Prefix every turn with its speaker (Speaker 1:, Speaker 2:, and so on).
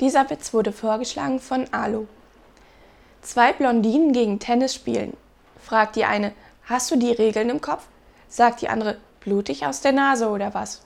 Speaker 1: Dieser Witz wurde vorgeschlagen von Alu. Zwei Blondinen gegen Tennis spielen. Fragt die eine, hast du die Regeln im Kopf? Sagt die andere, blutig aus der Nase oder was?